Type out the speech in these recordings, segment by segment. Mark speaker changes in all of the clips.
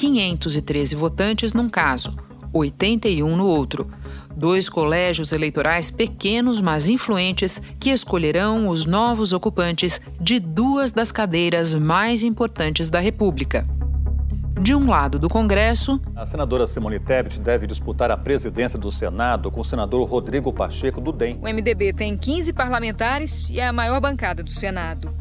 Speaker 1: 513 votantes num caso, 81 no outro. Dois colégios eleitorais pequenos, mas influentes, que escolherão os novos ocupantes de duas das cadeiras mais importantes da República. De um lado do Congresso.
Speaker 2: A senadora Simone Tebet deve disputar a presidência do Senado com o senador Rodrigo Pacheco do DEM.
Speaker 3: O MDB tem 15 parlamentares e é a maior bancada do Senado.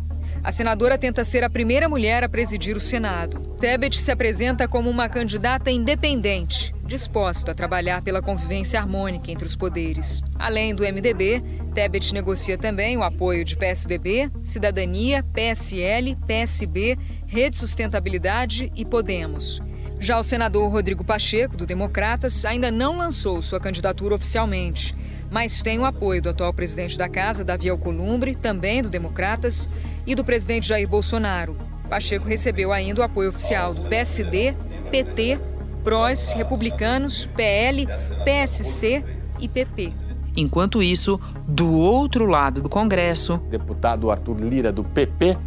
Speaker 3: A senadora tenta ser a primeira mulher a presidir o Senado. Tebet se apresenta como uma candidata independente, disposta a trabalhar pela convivência harmônica entre os poderes. Além do MDB, Tebet negocia também o apoio de PSDB, Cidadania, PSL, PSB, Rede Sustentabilidade e Podemos. Já o senador Rodrigo Pacheco, do Democratas, ainda não lançou sua candidatura oficialmente, mas tem o apoio do atual presidente da Casa, Davi Alcolumbre, também do Democratas, e do presidente Jair Bolsonaro. Pacheco recebeu ainda o apoio oficial do PSD, PT, PROS, Republicanos, PL, PSC e PP.
Speaker 1: Enquanto isso, do outro lado do Congresso,
Speaker 4: deputado Arthur Lira, do PP,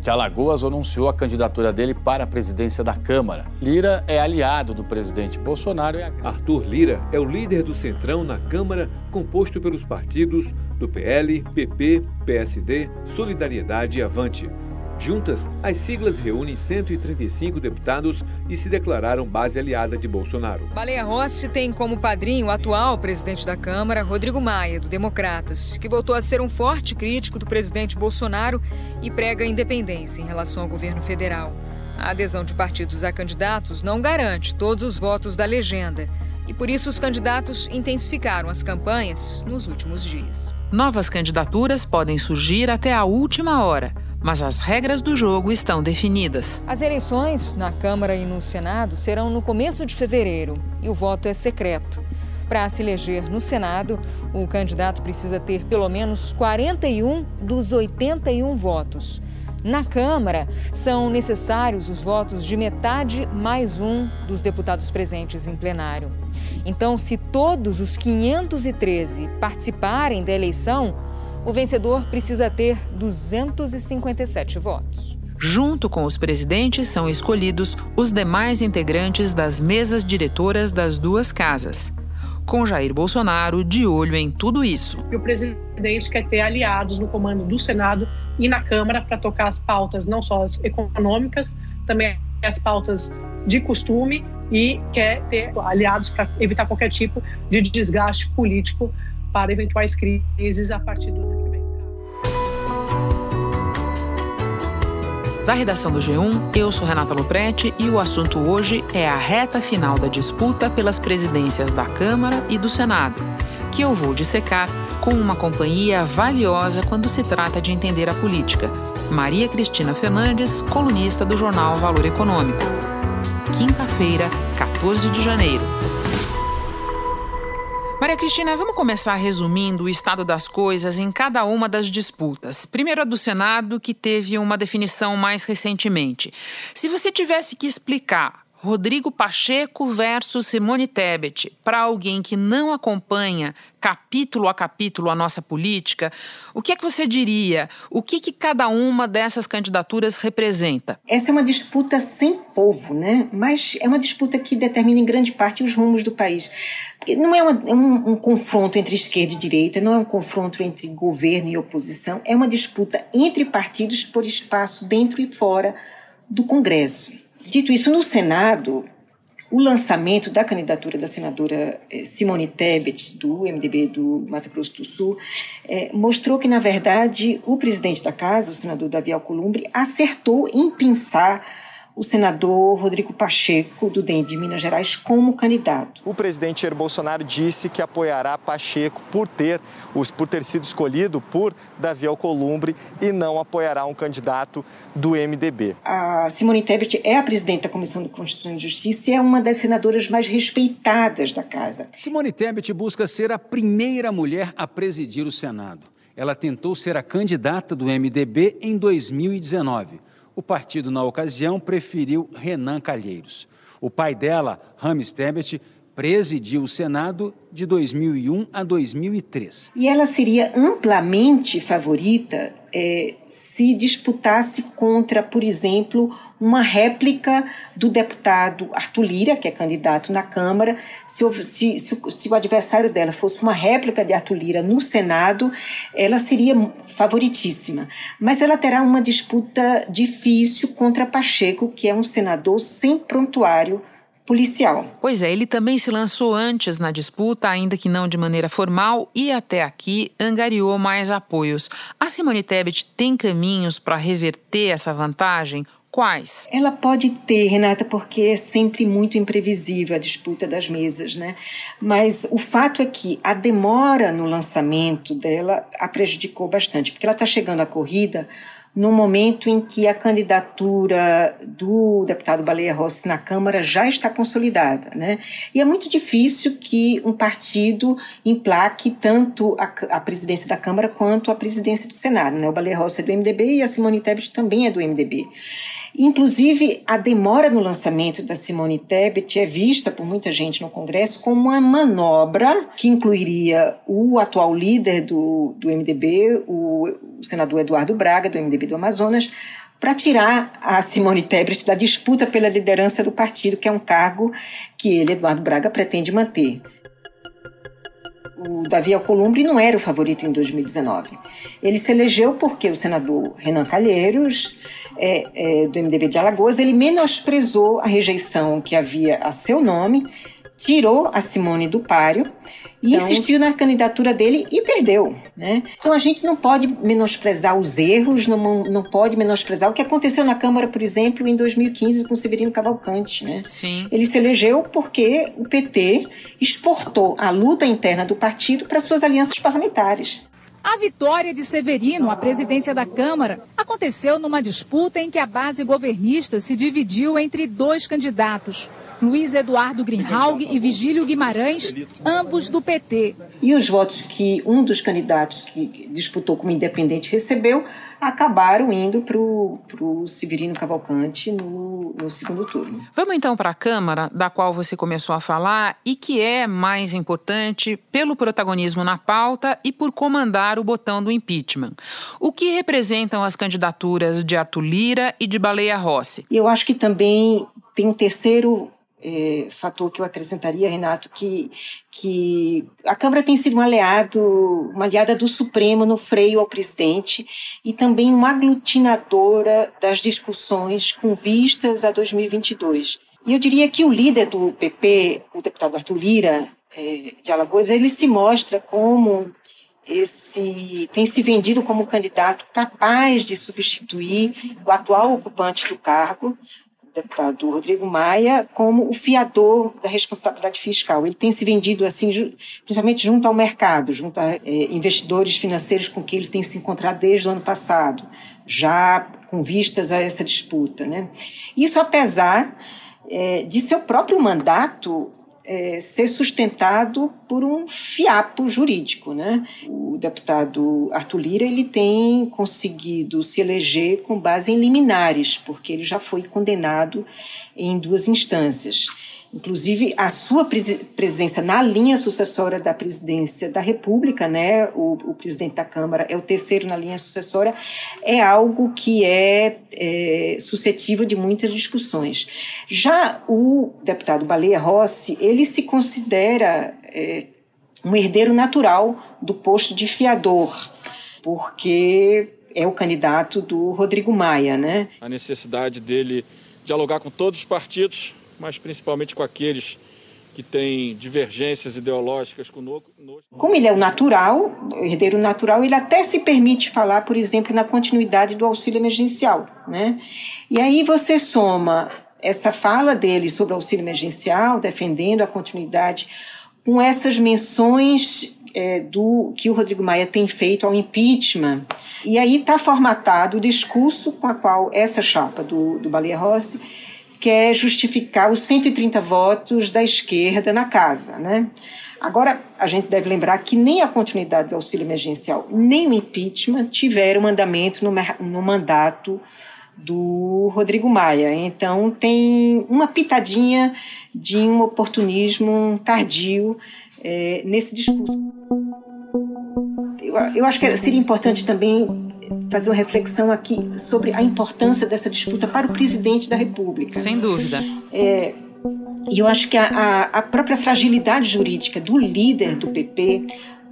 Speaker 4: de Alagoas anunciou a candidatura dele para a presidência da Câmara. Lira é aliado do presidente Bolsonaro. E...
Speaker 5: Arthur Lira é o líder do Centrão na Câmara, composto pelos partidos do PL, PP, PSD, Solidariedade e Avante. Juntas, as siglas reúnem 135 deputados e se declararam base aliada de Bolsonaro.
Speaker 3: Baleia Rossi tem como padrinho o atual presidente da Câmara, Rodrigo Maia, do Democratas, que voltou a ser um forte crítico do presidente Bolsonaro e prega independência em relação ao governo federal. A adesão de partidos a candidatos não garante todos os votos da legenda. E por isso os candidatos intensificaram as campanhas nos últimos dias.
Speaker 1: Novas candidaturas podem surgir até a última hora mas as regras do jogo estão definidas.
Speaker 3: As eleições na Câmara e no Senado serão no começo de fevereiro e o voto é secreto. Para se eleger no Senado, o candidato precisa ter pelo menos 41 dos 81 votos. Na Câmara, são necessários os votos de metade mais um dos deputados presentes em plenário. Então, se todos os 513 participarem da eleição, o vencedor precisa ter 257 votos.
Speaker 1: Junto com os presidentes, são escolhidos os demais integrantes das mesas diretoras das duas casas. Com Jair Bolsonaro de olho em tudo isso.
Speaker 6: O presidente quer ter aliados no comando do Senado e na Câmara para tocar as pautas, não só as econômicas, também as pautas de costume e quer ter aliados para evitar qualquer tipo de desgaste político para eventuais crises a partir do ano que vem.
Speaker 1: Da redação do G1, eu sou Renata Loprete e o assunto hoje é a reta final da disputa pelas presidências da Câmara e do Senado, que eu vou dissecar com uma companhia valiosa quando se trata de entender a política. Maria Cristina Fernandes, colunista do jornal Valor Econômico. Quinta-feira, 14 de janeiro. Maria Cristina, vamos começar resumindo o estado das coisas em cada uma das disputas. Primeiro a do Senado, que teve uma definição mais recentemente. Se você tivesse que explicar Rodrigo Pacheco versus Simone Tebet, para alguém que não acompanha capítulo a capítulo a nossa política, o que é que você diria? O que, que cada uma dessas candidaturas representa?
Speaker 7: Essa é uma disputa sem povo, né? Mas é uma disputa que determina em grande parte os rumos do país. Não é, uma, é um, um confronto entre esquerda e direita, não é um confronto entre governo e oposição, é uma disputa entre partidos por espaço dentro e fora do Congresso. Dito isso, no Senado, o lançamento da candidatura da senadora eh, Simone Tebet, do MDB do Mato Grosso do Sul, é, mostrou que, na verdade, o presidente da casa, o senador Davi Alcolumbre, acertou em pensar o senador Rodrigo Pacheco, do DEM de Minas Gerais, como candidato.
Speaker 2: O presidente Jair Bolsonaro disse que apoiará Pacheco por ter, por ter sido escolhido por Davi Alcolumbre e não apoiará um candidato do MDB.
Speaker 7: A Simone Tebet é a presidente da Comissão de Constituição e Justiça e é uma das senadoras mais respeitadas da casa.
Speaker 8: Simone Tebet busca ser a primeira mulher a presidir o Senado. Ela tentou ser a candidata do MDB em 2019 o partido, na ocasião, preferiu Renan Calheiros. O pai dela, Rames Tebet, presidiu o Senado de 2001 a 2003.
Speaker 7: E ela seria amplamente favorita é, se disputasse contra, por exemplo, uma réplica do deputado Arthur Lira, que é candidato na Câmara. Se, se, se, o adversário dela fosse uma réplica de Arthur Lira no Senado, ela seria favoritíssima. Mas ela terá uma disputa difícil contra Pacheco, que é um senador sem prontuário policial.
Speaker 1: Pois é, ele também se lançou antes na disputa, ainda que não de maneira formal, e até aqui angariou mais apoios. A Simone Tebet tem caminhos para reverter essa vantagem? Quais?
Speaker 7: Ela pode ter, Renata, porque é sempre muito imprevisível a disputa das mesas, né? Mas o fato é que a demora no lançamento dela a prejudicou bastante, porque ela está chegando à corrida no momento em que a candidatura do deputado Baleia Rossi na Câmara já está consolidada. Né? E é muito difícil que um partido emplaque tanto a, a presidência da Câmara quanto a presidência do Senado. Né? O Baleia Rossi é do MDB e a Simone Tebet também é do MDB. Inclusive, a demora no lançamento da Simone Tebet é vista por muita gente no Congresso como uma manobra que incluiria o atual líder do, do MDB, o, o senador Eduardo Braga, do MDB do Amazonas, para tirar a Simone Tebet da disputa pela liderança do partido, que é um cargo que ele, Eduardo Braga, pretende manter o Davi Alcolumbre não era o favorito em 2019. Ele se elegeu porque o senador Renan Calheiros, é, é, do MDB de Alagoas, ele menosprezou a rejeição que havia a seu nome, tirou a Simone do páreo e então, insistiu na candidatura dele e perdeu. Né? Então a gente não pode menosprezar os erros, não, não pode menosprezar o que aconteceu na Câmara, por exemplo, em 2015 com Severino Cavalcante. Né?
Speaker 1: Sim.
Speaker 7: Ele se elegeu porque o PT exportou a luta interna do partido para suas alianças parlamentares.
Speaker 9: A vitória de Severino à presidência da Câmara aconteceu numa disputa em que a base governista se dividiu entre dois candidatos, Luiz Eduardo Greenhalg e Vigílio Guimarães, ambos do PT.
Speaker 7: E os votos que um dos candidatos que disputou como independente recebeu acabaram indo para o Severino Cavalcante no, no segundo turno.
Speaker 1: Vamos então para a Câmara, da qual você começou a falar e que é mais importante pelo protagonismo na pauta e por comandar o botão do impeachment. O que representam as candidaturas de Arthur Lira e de Baleia Rossi?
Speaker 7: Eu acho que também tem um terceiro é, fator que eu acrescentaria, Renato, que, que a Câmara tem sido um aliado, uma aliada do Supremo no freio ao presidente e também uma aglutinadora das discussões com vistas a 2022. E eu diria que o líder do PP, o deputado Arthur Lira, é, de Alagoas, ele se mostra como esse tem se vendido como candidato capaz de substituir o atual ocupante do cargo, deputado Rodrigo Maia como o fiador da responsabilidade fiscal. Ele tem se vendido assim, principalmente junto ao mercado, junto a é, investidores financeiros com quem ele tem se encontrado desde o ano passado, já com vistas a essa disputa. Né? Isso apesar é, de seu próprio mandato é, ser sustentado por um fiapo jurídico. Né? O deputado Arthur Lira ele tem conseguido se eleger com base em liminares, porque ele já foi condenado em duas instâncias. Inclusive, a sua presidência na linha sucessória da presidência da República, né, o, o, presidente da Câmara é o terceiro na linha sucessória, é algo que é, é suscetível de muitas discussões. Já o deputado Baleia Rossi, ele se considera é, um herdeiro natural do posto de fiador, porque é o candidato do Rodrigo Maia, né?
Speaker 10: A necessidade dele dialogar com todos os partidos mas principalmente com aqueles que têm divergências ideológicas conosco.
Speaker 7: Como ele é o natural, o herdeiro natural, ele até se permite falar, por exemplo, na continuidade do auxílio emergencial. Né? E aí você soma essa fala dele sobre o auxílio emergencial, defendendo a continuidade, com essas menções é, do que o Rodrigo Maia tem feito ao impeachment. E aí está formatado o discurso com a qual essa chapa do, do Baleia Rossi quer justificar os 130 votos da esquerda na casa, né? Agora, a gente deve lembrar que nem a continuidade do auxílio emergencial, nem o impeachment tiveram mandamento no, no mandato do Rodrigo Maia. Então tem uma pitadinha de um oportunismo tardio é, nesse discurso. Eu, eu acho que seria importante também fazer uma reflexão aqui sobre a importância dessa disputa para o presidente da República.
Speaker 1: Sem dúvida.
Speaker 7: É, e eu acho que a, a, própria fragilidade jurídica do líder do PP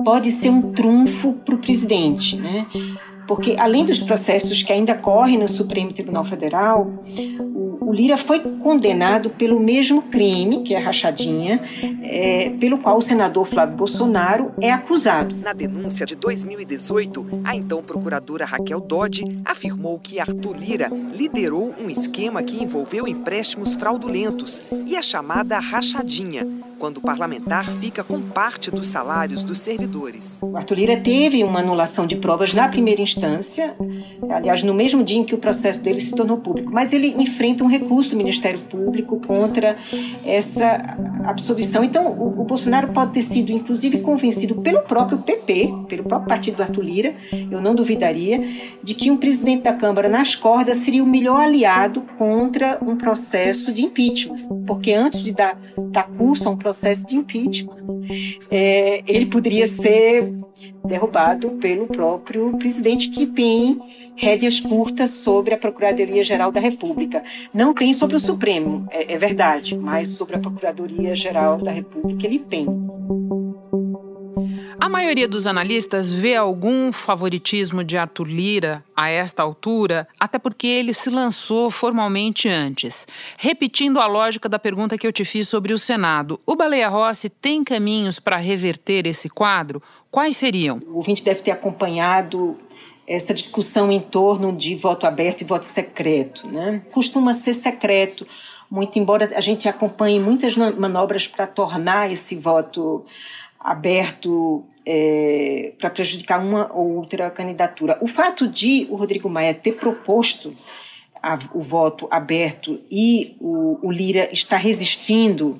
Speaker 7: pode ser um trunfo para o presidente, né? Porque além dos processos que ainda correm no Supremo Tribunal Federal, o Lira foi condenado pelo mesmo crime, que é a rachadinha, é, pelo qual o senador Flávio Bolsonaro é acusado.
Speaker 11: Na denúncia de 2018, a então procuradora Raquel Dodge afirmou que Arthur Lira liderou um esquema que envolveu empréstimos fraudulentos e a chamada rachadinha, quando o parlamentar fica com parte dos salários dos servidores.
Speaker 7: O Arthur Lira teve uma anulação de provas na primeira instância, aliás, no mesmo dia em que o processo dele se tornou público, mas ele enfrenta um recurso do Ministério Público contra essa absolvição. Então, o, o, Bolsonaro pode ter sido, inclusive, convencido pelo próprio PP, pelo próprio partido do Arthur Lira, eu não duvidaria, de que um presidente da Câmara nas cordas seria o melhor aliado contra um processo de impeachment. Porque antes de dar, dar curso a um processo de impeachment, é, ele poderia ser derrubado pelo próprio presidente, que tem rédeas curtas sobre a Procuradoria-Geral da República. Não tem sobre o Supremo, é, é verdade, mas sobre a Procuradoria-Geral da República ele tem.
Speaker 1: A maioria dos analistas vê algum favoritismo de Arthur Lira a esta altura, até porque ele se lançou formalmente antes. Repetindo a lógica da pergunta que eu te fiz sobre o Senado, o Baleia Rossi tem caminhos para reverter esse quadro? Quais seriam?
Speaker 7: O ouvinte deve ter acompanhado essa discussão em torno de voto aberto e voto secreto. Né? Costuma ser secreto, muito embora a gente acompanhe muitas manobras para tornar esse voto aberto é, para prejudicar uma ou outra candidatura. O fato de o Rodrigo Maia ter proposto a, o voto aberto e o, o Lira estar resistindo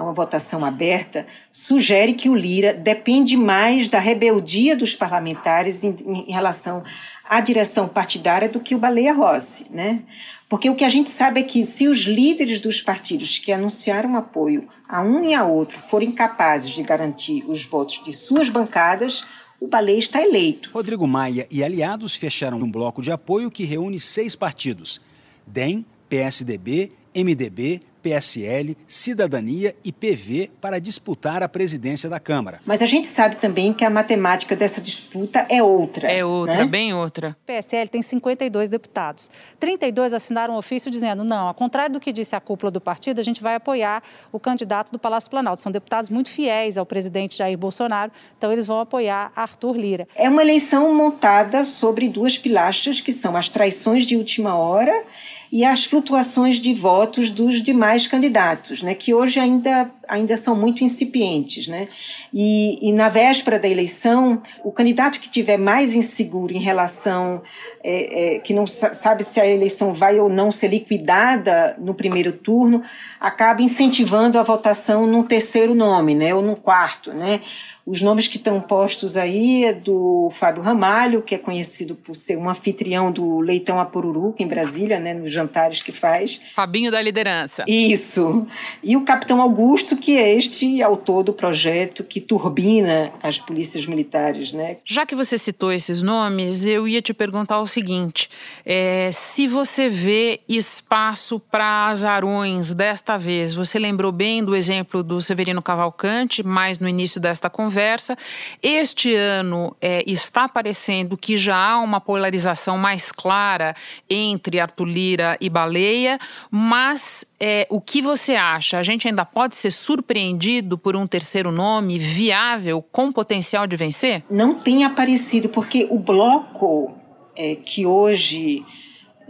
Speaker 7: a uma votação aberta, sugere que o Lira depende mais da rebeldia dos parlamentares em, em relação à direção partidária do que o Baleia Rossi, né? Porque o que a gente sabe é que se os líderes dos partidos que anunciaram apoio a um e a outro forem capazes de garantir os votos de suas bancadas, o Baleia está eleito.
Speaker 8: Rodrigo Maia e aliados fecharam um bloco de apoio que reúne seis partidos: DEM, PSDB, MDB, PSL, Cidadania e PV para disputar a presidência da Câmara.
Speaker 7: Mas a gente sabe também que a matemática dessa disputa é outra.
Speaker 1: É outra, né? bem outra.
Speaker 12: O PSL tem 52 deputados. 32 assinaram um ofício dizendo: não, ao contrário do que disse a cúpula do partido, a gente vai apoiar o candidato do Palácio Planalto. São deputados muito fiéis ao presidente Jair Bolsonaro, então eles vão apoiar Arthur Lira.
Speaker 7: É uma eleição montada sobre duas pilastras, que são as traições de última hora e as flutuações de votos dos demais candidatos, né, que hoje ainda, ainda são muito incipientes. Né? E, e na véspera da eleição, o candidato que tiver mais inseguro em relação, é, é, que não sabe se a eleição vai ou não ser liquidada no primeiro turno, acaba incentivando a votação num terceiro nome, né, ou num quarto. Né? Os nomes que estão postos aí é do Fábio Ramalho, que é conhecido por ser um anfitrião do Leitão a Pururuca, em Brasília, né, nos jantares que faz.
Speaker 1: Fabinho da liderança.
Speaker 7: Isso. E o Capitão Augusto, que é este autor do projeto que turbina as polícias militares. Né?
Speaker 1: Já que você citou esses nomes, eu ia te perguntar o seguinte: é, se você vê espaço para azarões desta vez, você lembrou bem do exemplo do Severino Cavalcante, mais no início desta conversa conversa. Este ano é, está parecendo que já há uma polarização mais clara entre Arthur Lira e Baleia, mas é, o que você acha? A gente ainda pode ser surpreendido por um terceiro nome viável, com potencial de vencer?
Speaker 7: Não tem aparecido, porque o bloco é, que hoje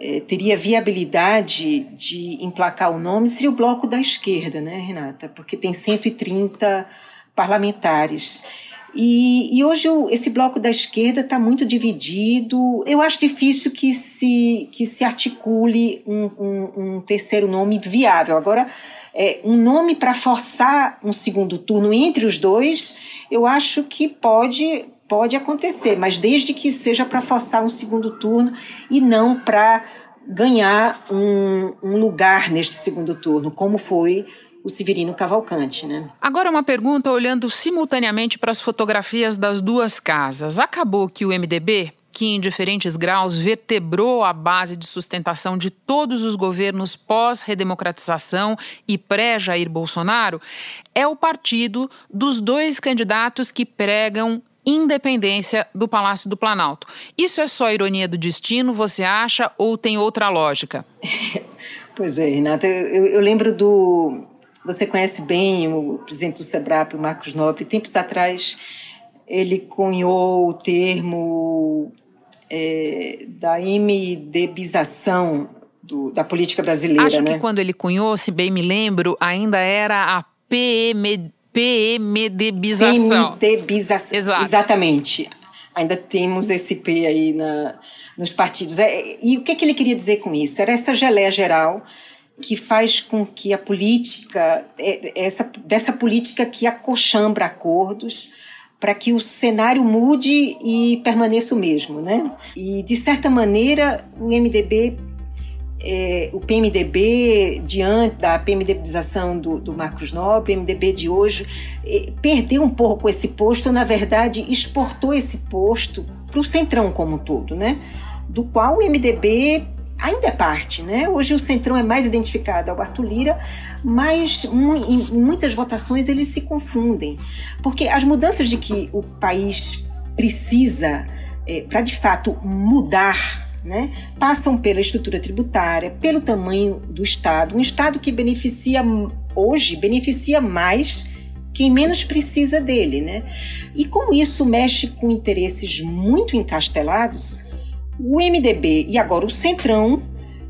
Speaker 7: é, teria viabilidade de emplacar o nome seria o bloco da esquerda, né, Renata? Porque tem 130 parlamentares. E, e, hoje o, esse bloco da esquerda está muito dividido. Eu acho difícil que se, que se articule um, um, um terceiro nome viável. Agora, é, um nome para forçar um segundo turno entre os dois, eu acho que pode, pode acontecer, mas desde que seja para forçar um segundo turno e não para ganhar um, um lugar neste segundo turno, como foi o Severino Cavalcante, né?
Speaker 1: Agora uma pergunta olhando simultaneamente para as fotografias das duas casas. Acabou que o MDB que em diferentes graus vertebrou a base de sustentação de todos os governos pós-redemocratização e pré-Jair Bolsonaro, é o partido dos dois candidatos que pregam independência do Palácio do Planalto. Isso é só ironia do destino, você acha, ou tem outra lógica?
Speaker 7: pois é, Renata, eu, eu lembro do. Você conhece bem o presidente do SEBRAP, o Marcos Nobre. Tempos atrás, ele cunhou o termo é, da MDBização do, da política brasileira.
Speaker 1: Acho
Speaker 7: né?
Speaker 1: que quando ele cunhou, se bem me lembro, ainda era a PM, PMDbização.
Speaker 7: PMDbização. Exato. Exatamente. Ainda temos esse P aí na, nos partidos. É, e o que, que ele queria dizer com isso? Era essa geleia geral que faz com que a política, é, essa, dessa política que acochambra acordos, para que o cenário mude e permaneça o mesmo, né? E de certa maneira o MDB é, o PMDB, diante da PMDBização do, do Marcos Nobre, o MDB de hoje, é, perdeu um pouco esse posto, na verdade, exportou esse posto para o Centrão como um todo, né? Do qual o MDB ainda é parte, né? Hoje o Centrão é mais identificado ao Arthur Lira, mas em muitas votações eles se confundem, porque as mudanças de que o país precisa é, para de fato mudar né, passam pela estrutura tributária, pelo tamanho do Estado. Um Estado que beneficia hoje, beneficia mais quem menos precisa dele. Né? E como isso mexe com interesses muito encastelados, o MDB e agora o Centrão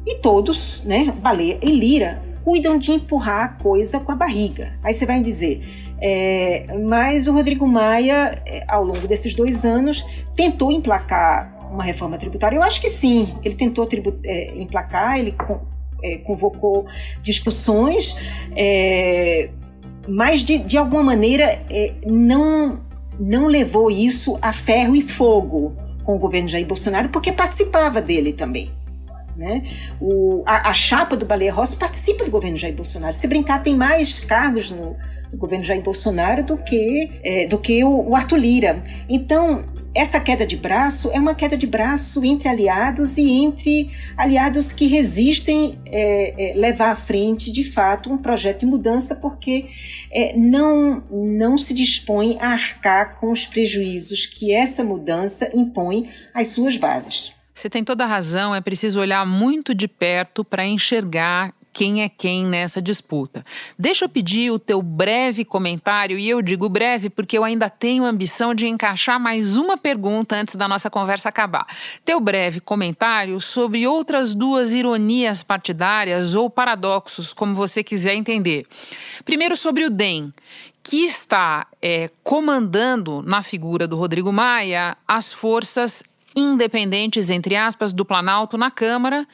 Speaker 7: e todos, né, Baleia e Lira, cuidam de empurrar a coisa com a barriga. Aí você vai dizer, é, mas o Rodrigo Maia, é, ao longo desses dois anos, tentou emplacar uma reforma tributária? Eu acho que sim. Ele tentou é, emplacar, ele é, convocou discussões, é, mas de, de alguma maneira é, não, não levou isso a ferro e fogo com o governo Jair Bolsonaro, porque participava dele também. Né? O, a, a chapa do Baleia Rossi participa do governo Jair Bolsonaro. Se brincar, tem mais cargos no, do governo Jair Bolsonaro do que, é, do que o, o Arthur Lira. Então, essa queda de braço é uma queda de braço entre aliados e entre aliados que resistem é, é, levar à frente, de fato, um projeto de mudança, porque é, não, não se dispõe a arcar com os prejuízos que essa mudança impõe às suas bases.
Speaker 1: Você tem toda a razão, é preciso olhar muito de perto para enxergar quem é quem nessa disputa. Deixa eu pedir o teu breve comentário, e eu digo breve porque eu ainda tenho ambição de encaixar mais uma pergunta antes da nossa conversa acabar. Teu breve comentário sobre outras duas ironias partidárias ou paradoxos, como você quiser entender. Primeiro, sobre o DEM, que está é, comandando na figura do Rodrigo Maia as forças independentes, entre aspas, do Planalto na Câmara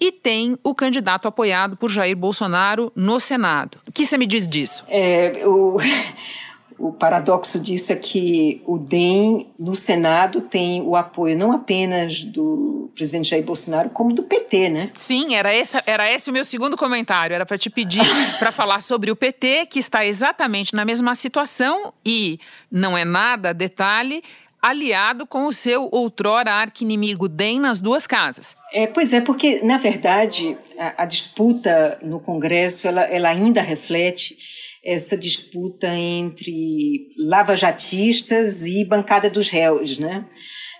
Speaker 1: e tem o candidato apoiado por Jair Bolsonaro no Senado. O que você me diz disso?
Speaker 7: É, o, o paradoxo disso é que o DEM no Senado tem o apoio não apenas do presidente Jair Bolsonaro, como do PT, né?
Speaker 1: Sim, era esse, era esse o meu segundo comentário. Era para te pedir para falar sobre o PT, que está exatamente na mesma situação e não é nada detalhe aliado com o seu outrora arqui-inimigo DEM nas duas casas.
Speaker 7: É, pois é, porque, na verdade, a, a disputa no Congresso ela, ela ainda reflete essa disputa entre lavajatistas e bancada dos réus, né?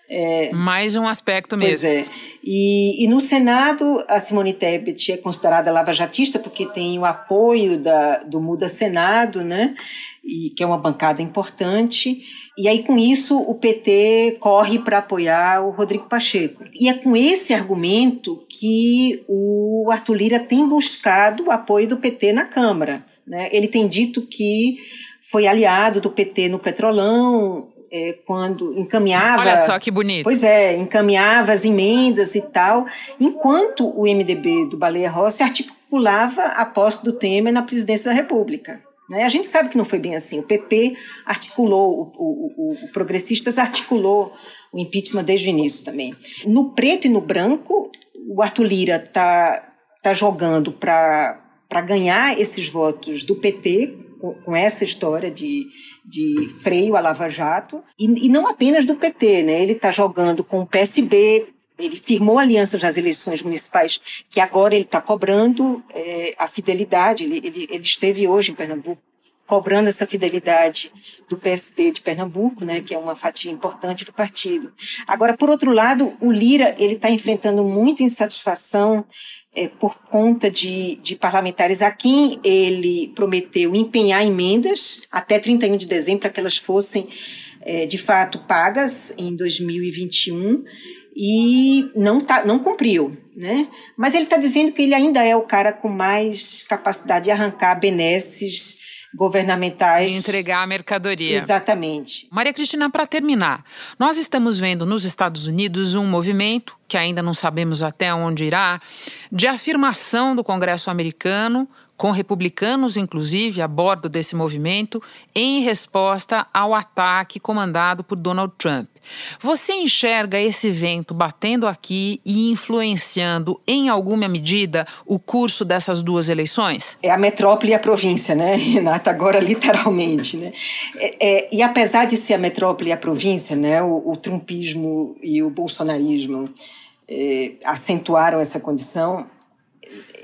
Speaker 1: É, Mais um aspecto mesmo.
Speaker 7: Pois é. E, e, no Senado, a Simone Tebet é considerada lavajatista porque tem o apoio da, do Muda Senado, né? E, que é uma bancada importante. E aí, com isso, o PT corre para apoiar o Rodrigo Pacheco. E é com esse argumento que o Arthur Lira tem buscado o apoio do PT na Câmara. Né? Ele tem dito que foi aliado do PT no Petrolão, é, quando encaminhava.
Speaker 1: Olha só que bonito.
Speaker 7: Pois é, encaminhava as emendas e tal, enquanto o MDB do Baleia Rossi articulava a posse do Temer na presidência da República. Né? A gente sabe que não foi bem assim. O PP articulou, o, o, o, o Progressistas articulou o impeachment desde o início também. No preto e no branco, o Arthur Lira está tá jogando para ganhar esses votos do PT, com, essa história de, de freio à Lava Jato, e, e não apenas do PT, né? ele está jogando com o PSB, ele firmou alianças nas eleições municipais, que agora ele está cobrando é, a fidelidade. Ele, ele, ele, esteve hoje em Pernambuco cobrando essa fidelidade do PSD de Pernambuco, né, que é uma fatia importante do partido. Agora, por outro lado, o Lira ele está enfrentando muita insatisfação é, por conta de, de parlamentares a quem ele prometeu empenhar emendas até 31 de dezembro para que elas fossem é, de fato pagas em 2021 e não, tá, não cumpriu. Né? Mas ele está dizendo que ele ainda é o cara com mais capacidade de arrancar benesses governamentais.
Speaker 1: E entregar a mercadoria.
Speaker 7: Exatamente.
Speaker 1: Maria Cristina, para terminar, nós estamos vendo nos Estados Unidos um movimento, que ainda não sabemos até onde irá, de afirmação do Congresso americano com republicanos, inclusive, a bordo desse movimento, em resposta ao ataque comandado por Donald Trump. Você enxerga esse vento batendo aqui e influenciando, em alguma medida, o curso dessas duas eleições?
Speaker 7: É a metrópole e a província, né, Renata? Agora, literalmente. Né? É, é, e apesar de ser a metrópole e a província, né, o, o trumpismo e o bolsonarismo é, acentuaram essa condição,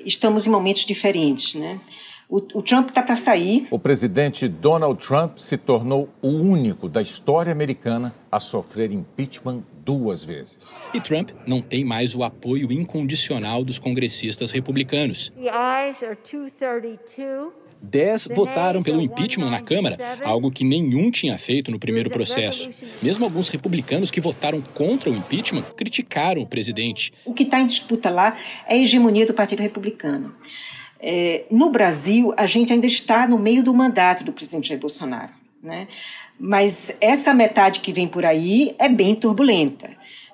Speaker 7: estamos em momentos diferentes, né? O, o Trump está para sair.
Speaker 13: O presidente Donald Trump se tornou o único da história americana a sofrer impeachment duas vezes.
Speaker 14: E Trump não tem mais o apoio incondicional dos congressistas republicanos. The ayes are 232. Dez votaram pelo impeachment na Câmara, algo que nenhum tinha feito no primeiro processo. Mesmo alguns republicanos que votaram contra o impeachment criticaram o presidente.
Speaker 7: O que está em disputa lá é a hegemonia do Partido Republicano. É, no Brasil, a gente ainda está no meio do mandato do presidente Jair Bolsonaro. Né? Mas essa metade que vem por aí é bem turbulenta.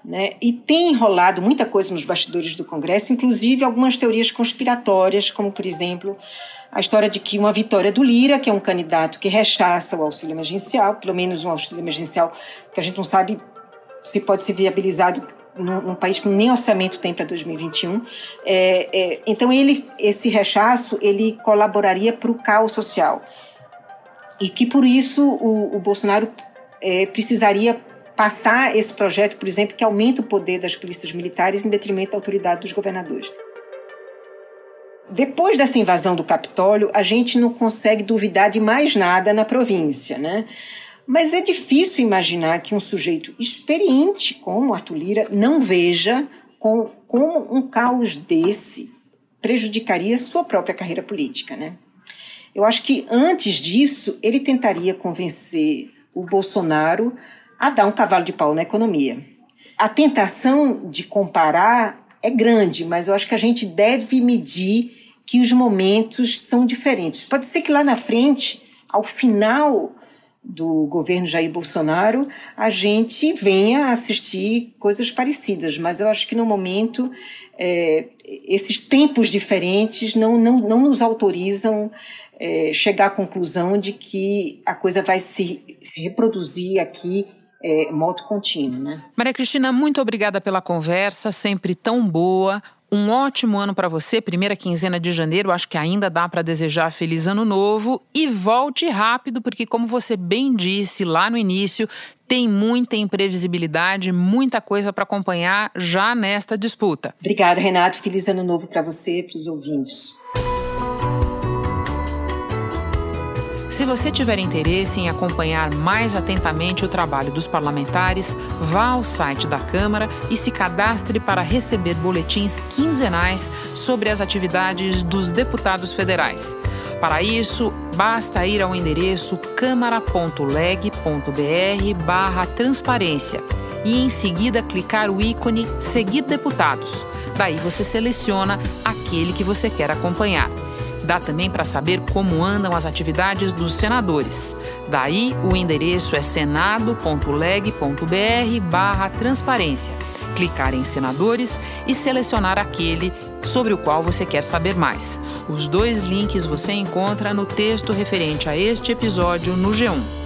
Speaker 7: Né? E tem enrolado muita coisa nos bastidores do Congresso, inclusive algumas teorias conspiratórias, como, por exemplo, a história de que uma vitória do Lira, que é um candidato que rechaça o auxílio emergencial, pelo menos um auxílio emergencial que a gente não sabe se pode ser viabilizado num, país que nem orçamento tem para 2021. É, é, então ele, esse rechaço, ele colaboraria para o caos social e que por isso o, o Bolsonaro é, precisaria passar esse projeto, por exemplo, que aumenta o poder das polícias militares em detrimento da autoridade dos governadores. Depois dessa invasão do Capitólio, a gente não consegue duvidar de mais nada na província, né? Mas é difícil imaginar que um sujeito experiente como Arthur Lira não veja com, como um caos desse prejudicaria sua própria carreira política, né? Eu acho que antes disso ele tentaria convencer o Bolsonaro a dar um cavalo de pau na economia. A tentação de comparar é grande, mas eu acho que a gente deve medir que os momentos são diferentes. Pode ser que lá na frente, ao final do governo Jair Bolsonaro, a gente venha assistir coisas parecidas, mas eu acho que no momento é, esses tempos diferentes não, não, não nos autorizam é, chegar à conclusão de que a coisa vai se, se reproduzir aqui é, modo contínuo. Né?
Speaker 1: Maria Cristina, muito obrigada pela conversa, sempre tão boa. Um ótimo ano para você, primeira quinzena de janeiro. Acho que ainda dá para desejar feliz ano novo. E volte rápido, porque, como você bem disse lá no início, tem muita imprevisibilidade, muita coisa para acompanhar já nesta disputa.
Speaker 7: Obrigada, Renato. Feliz ano novo para você e para os ouvintes.
Speaker 1: Se você tiver interesse em acompanhar mais atentamente o trabalho dos parlamentares, vá ao site da Câmara e se cadastre para receber boletins quinzenais sobre as atividades dos deputados federais. Para isso, basta ir ao endereço câmara.leg.br transparência e em seguida clicar o ícone Seguir Deputados. Daí você seleciona aquele que você quer acompanhar. Dá também para saber como andam as atividades dos senadores. Daí, o endereço é senado.leg.br barra transparência. Clicar em senadores e selecionar aquele sobre o qual você quer saber mais. Os dois links você encontra no texto referente a este episódio no G1.